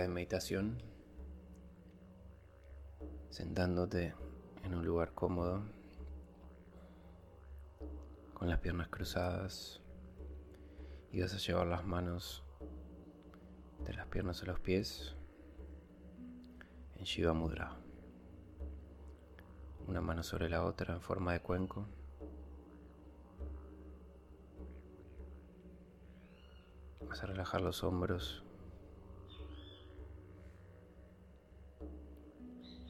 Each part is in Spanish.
De meditación sentándote en un lugar cómodo, con las piernas cruzadas y vas a llevar las manos de las piernas a los pies en Shiva Mudra. Una mano sobre la otra en forma de cuenco. Vas a relajar los hombros.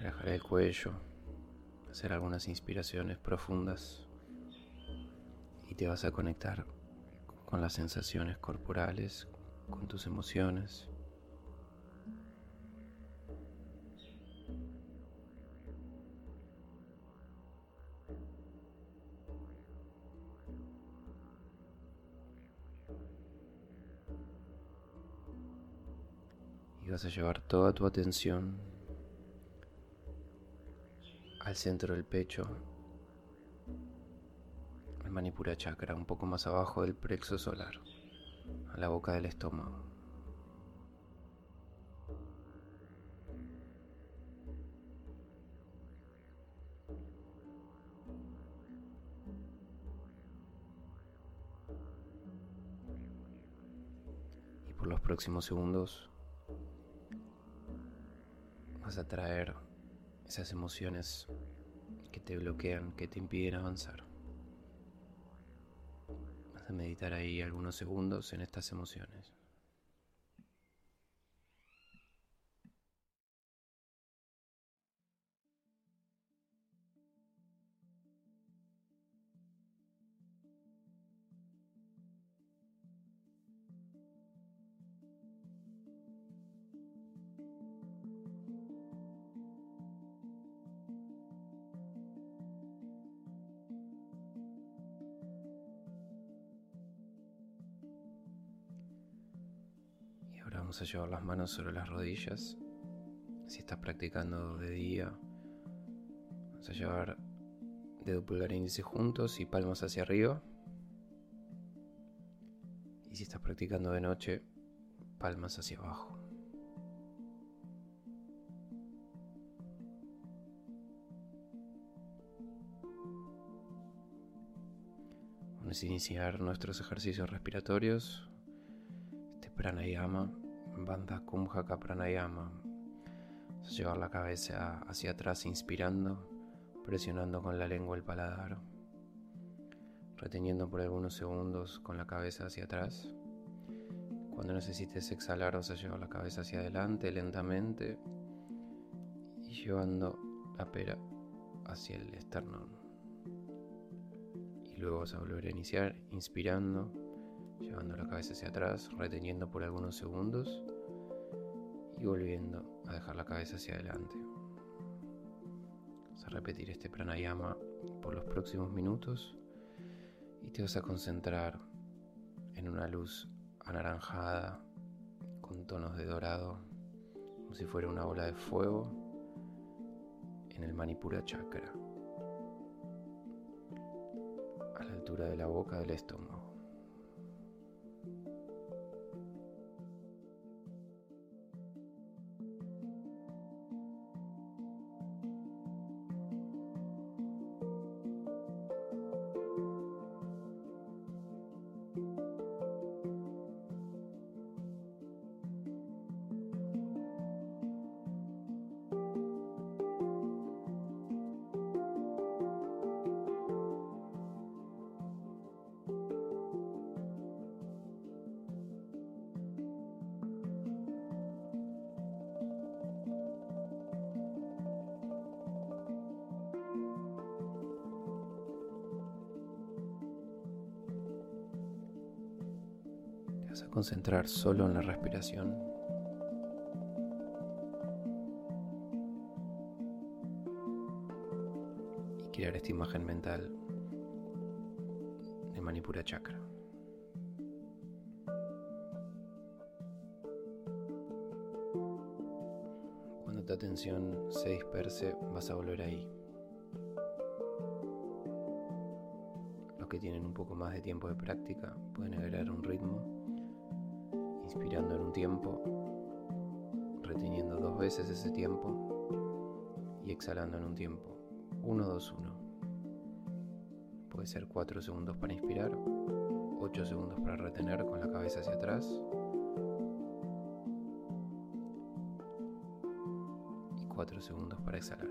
Relajar el cuello. Hacer algunas inspiraciones profundas. Y te vas a conectar con las sensaciones corporales, con tus emociones. Y vas a llevar toda tu atención al centro del pecho, al Manipura Chakra, un poco más abajo del plexo solar, a la boca del estómago. Y por los próximos segundos vas a traer esas emociones que te bloquean, que te impiden avanzar. Vas a meditar ahí algunos segundos en estas emociones. Vamos a llevar las manos sobre las rodillas. Si estás practicando de día, vamos a llevar dedo pulgar e índice juntos y palmas hacia arriba. Y si estás practicando de noche, palmas hacia abajo. Vamos a iniciar nuestros ejercicios respiratorios pranayama, Bandha Kumhaka Pranayama. A llevar la cabeza hacia atrás inspirando, presionando con la lengua el paladar, reteniendo por algunos segundos con la cabeza hacia atrás. Cuando necesites exhalar vas a llevar la cabeza hacia adelante lentamente y llevando la pera hacia el esternón. Y luego vas a volver a iniciar inspirando llevando la cabeza hacia atrás, reteniendo por algunos segundos y volviendo a dejar la cabeza hacia adelante. Vas a repetir este pranayama por los próximos minutos y te vas a concentrar en una luz anaranjada con tonos de dorado, como si fuera una bola de fuego en el Manipura Chakra, a la altura de la boca del estómago. A concentrar solo en la respiración. Y crear esta imagen mental de Manipura Chakra. Cuando tu atención se disperse, vas a volver ahí. Los que tienen un poco más de tiempo de práctica pueden agregar un ritmo inspirando en un tiempo, reteniendo dos veces ese tiempo y exhalando en un tiempo. 1, 2, 1. Puede ser 4 segundos para inspirar, 8 segundos para retener con la cabeza hacia atrás y 4 segundos para exhalar.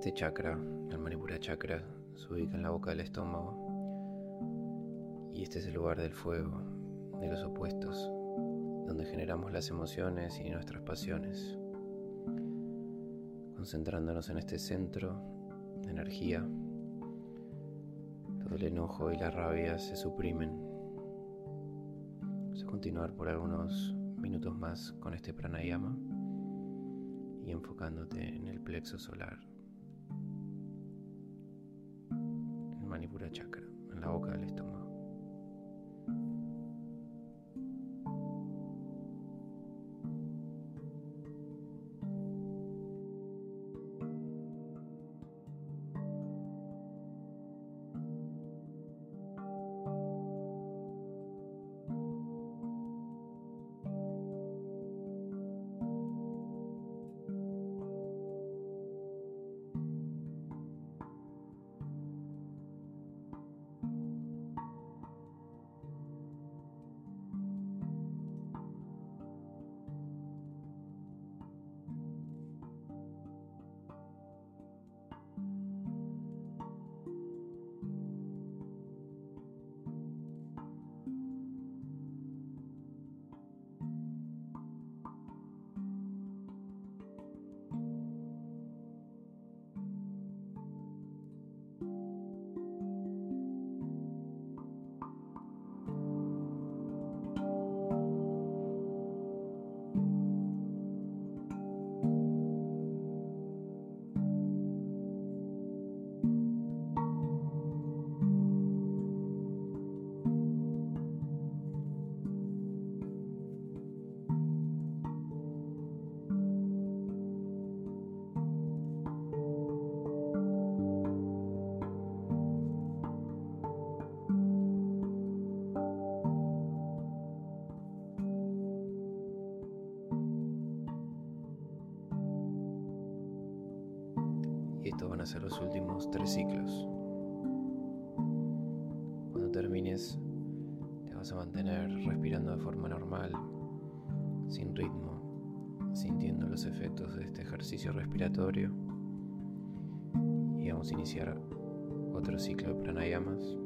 Este chakra, el Manipura chakra, se ubica en la boca del estómago y este es el lugar del fuego, de los opuestos, donde generamos las emociones y nuestras pasiones. Concentrándonos en este centro de energía, todo el enojo y la rabia se suprimen. Vamos a continuar por algunos minutos más con este pranayama y enfocándote en el plexo solar. Boca del van a ser los últimos tres ciclos. Cuando termines, te vas a mantener respirando de forma normal, sin ritmo, sintiendo los efectos de este ejercicio respiratorio. Y vamos a iniciar otro ciclo de pranayamas.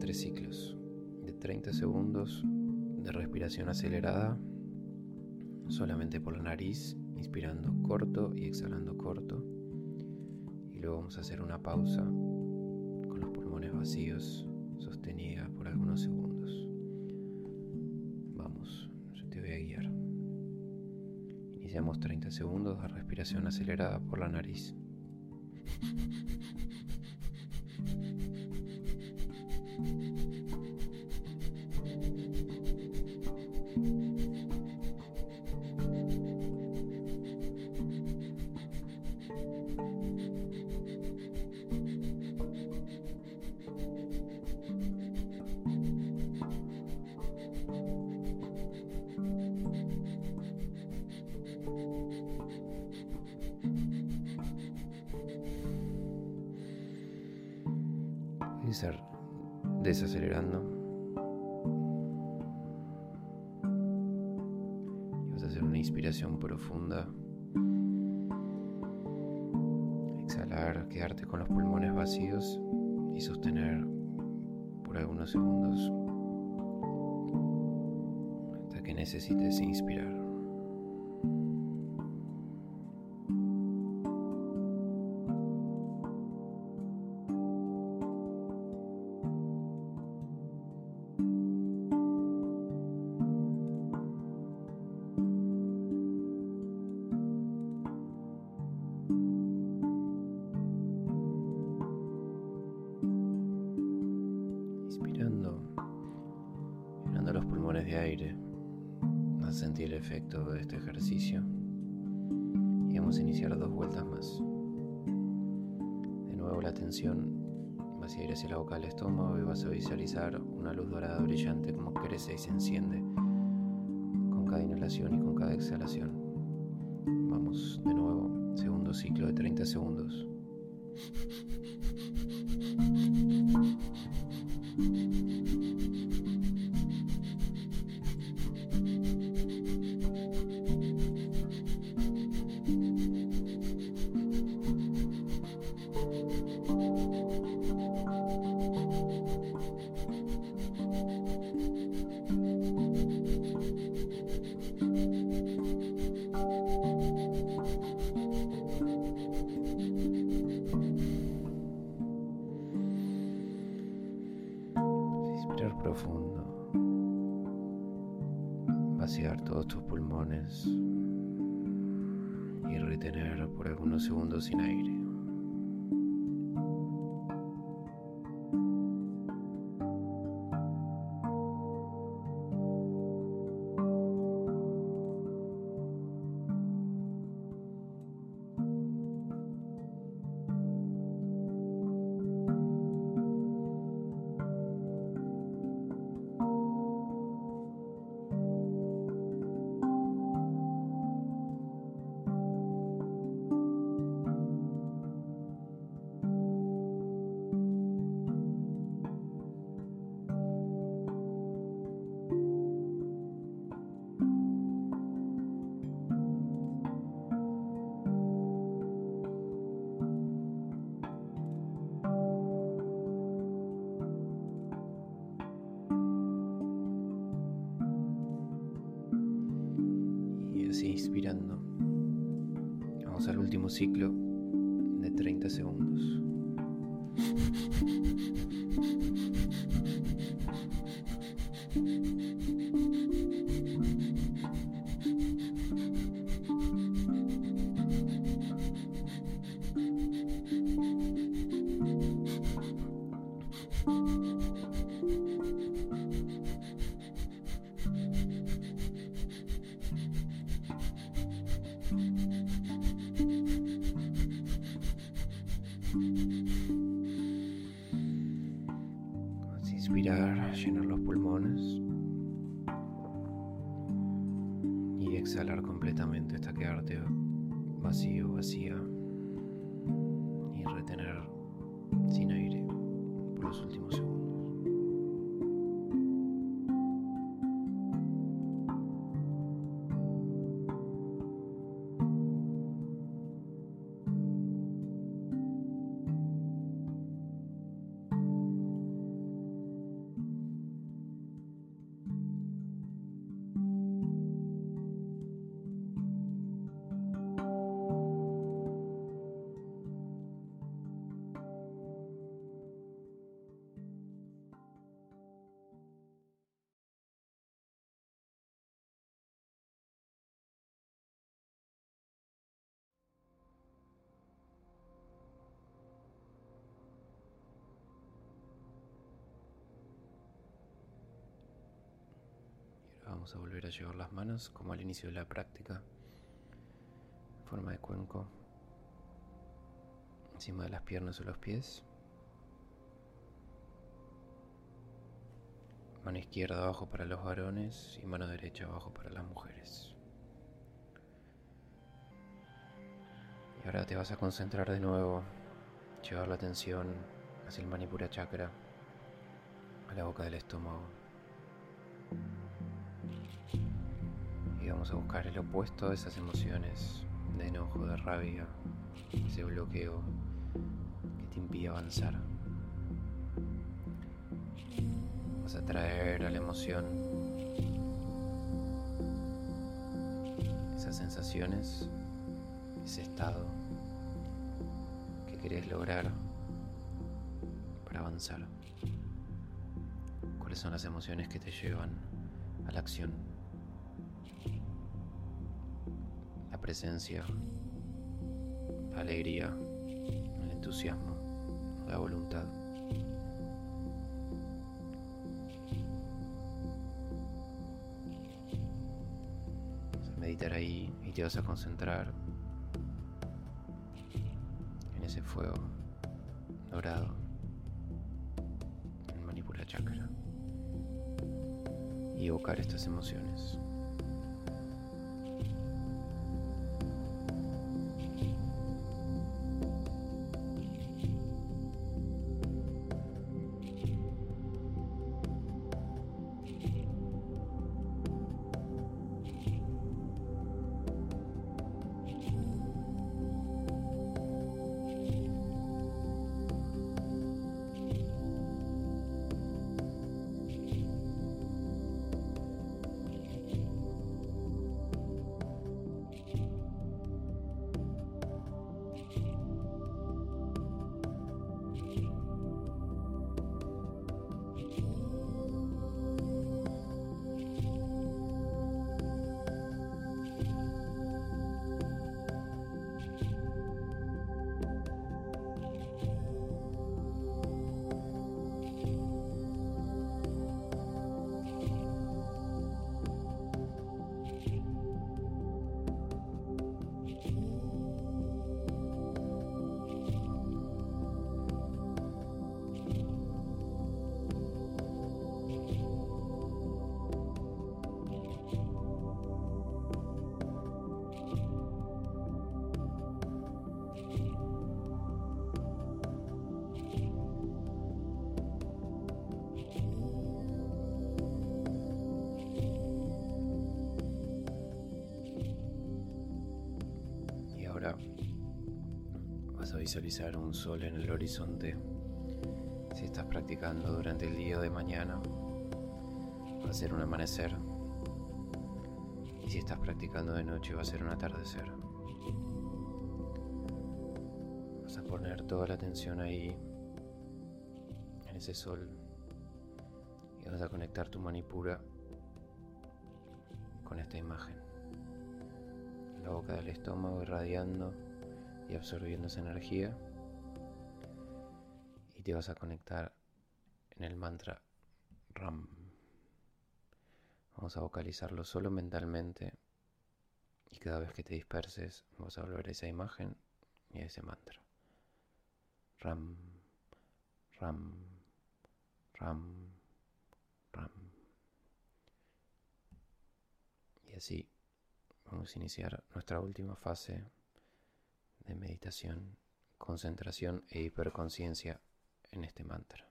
Tres ciclos de 30 segundos de respiración acelerada, solamente por la nariz, inspirando corto y exhalando corto. Y luego vamos a hacer una pausa con los pulmones vacíos, sostenida por algunos segundos. Vamos te voy a guiar. Iniciamos 30 segundos de respiración acelerada por la nariz. thank you una inspiración profunda. Exhalar, quedarte con los pulmones vacíos y sostener por algunos segundos hasta que necesites inspirar. Y vas a visualizar una luz dorada brillante como crece y se enciende con cada inhalación y con cada exhalación. Vamos de nuevo, segundo ciclo de 30 segundos. y retener por algunos segundos sin aire. así inspirando. Vamos al último ciclo de 30 segundos. llenar los pulmones. Y exhalar completamente hasta quedarte vacío, vacía. Vamos a volver a llevar las manos como al inicio de la práctica, en forma de cuenco, encima de las piernas o los pies. Mano izquierda abajo para los varones y mano derecha abajo para las mujeres. Y ahora te vas a concentrar de nuevo, llevar la atención hacia el Manipura Chakra, a la boca del estómago. Vamos a buscar el opuesto de esas emociones de enojo, de rabia, ese bloqueo que te impide avanzar. Vas a traer a la emoción esas sensaciones, ese estado que querés lograr para avanzar. ¿Cuáles son las emociones que te llevan a la acción? Presencia, la alegría, el entusiasmo, la voluntad. Vas a meditar ahí y te vas a concentrar en ese fuego dorado, en Manipura Chakra, y evocar estas emociones. Visualizar un sol en el horizonte. Si estás practicando durante el día de mañana, va a ser un amanecer. Y si estás practicando de noche, va a ser un atardecer. Vas a poner toda la atención ahí, en ese sol. Y vas a conectar tu manipura con esta imagen la boca del estómago irradiando y absorbiendo esa energía. Y te vas a conectar en el mantra Ram. Vamos a vocalizarlo solo mentalmente y cada vez que te disperses vas a volver a esa imagen y a ese mantra. ram, ram, ram, ram. Y así vamos a iniciar nuestra última fase de meditación, concentración e hiperconciencia en este mantra.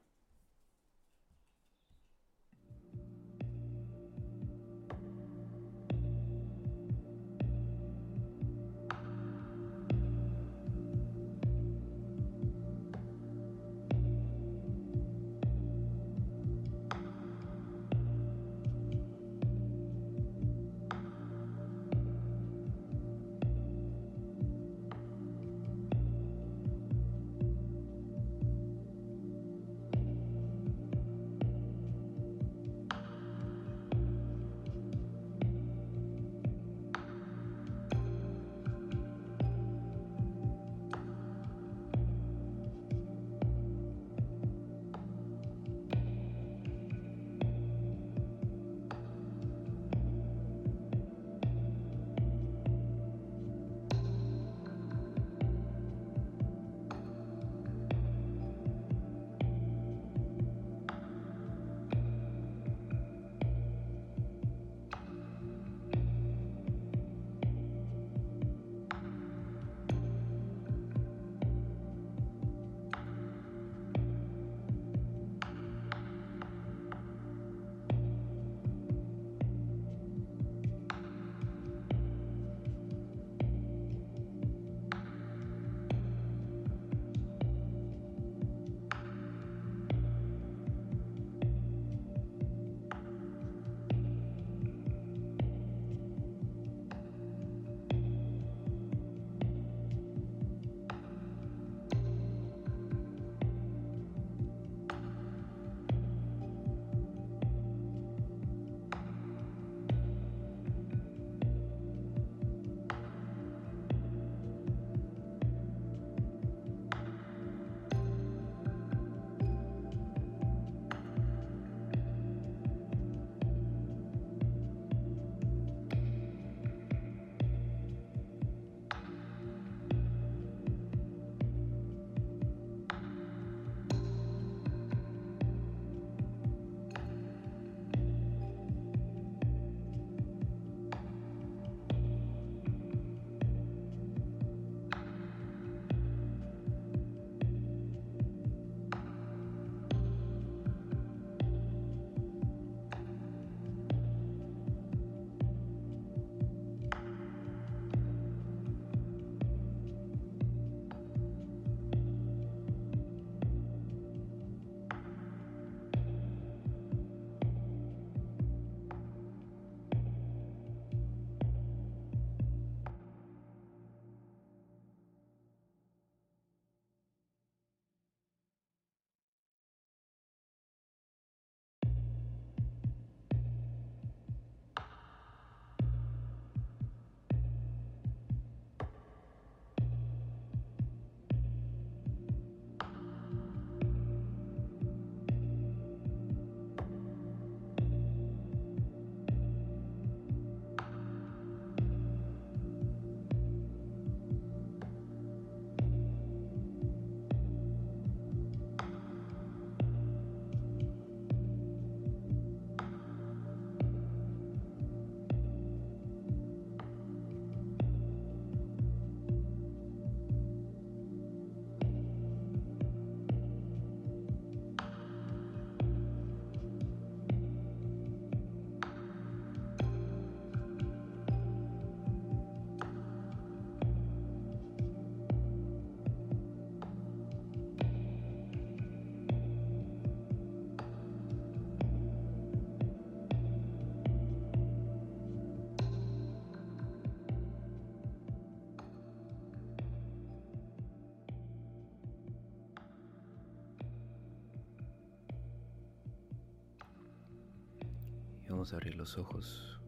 Vamos abrir los ojos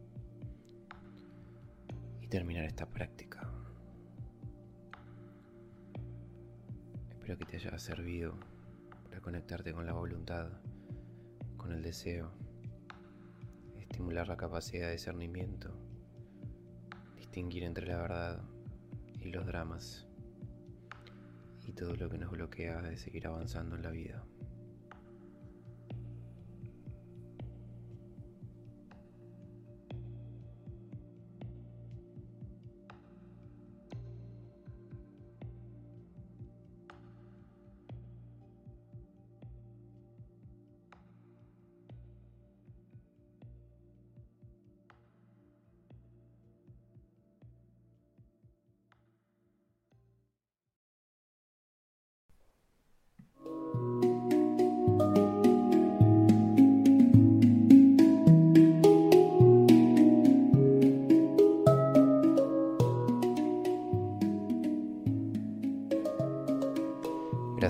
y terminar esta práctica. Espero que te haya servido para conectarte con la voluntad, con el deseo, estimular la capacidad de discernimiento, distinguir entre la verdad y los dramas y todo lo que nos bloquea de seguir avanzando en la vida.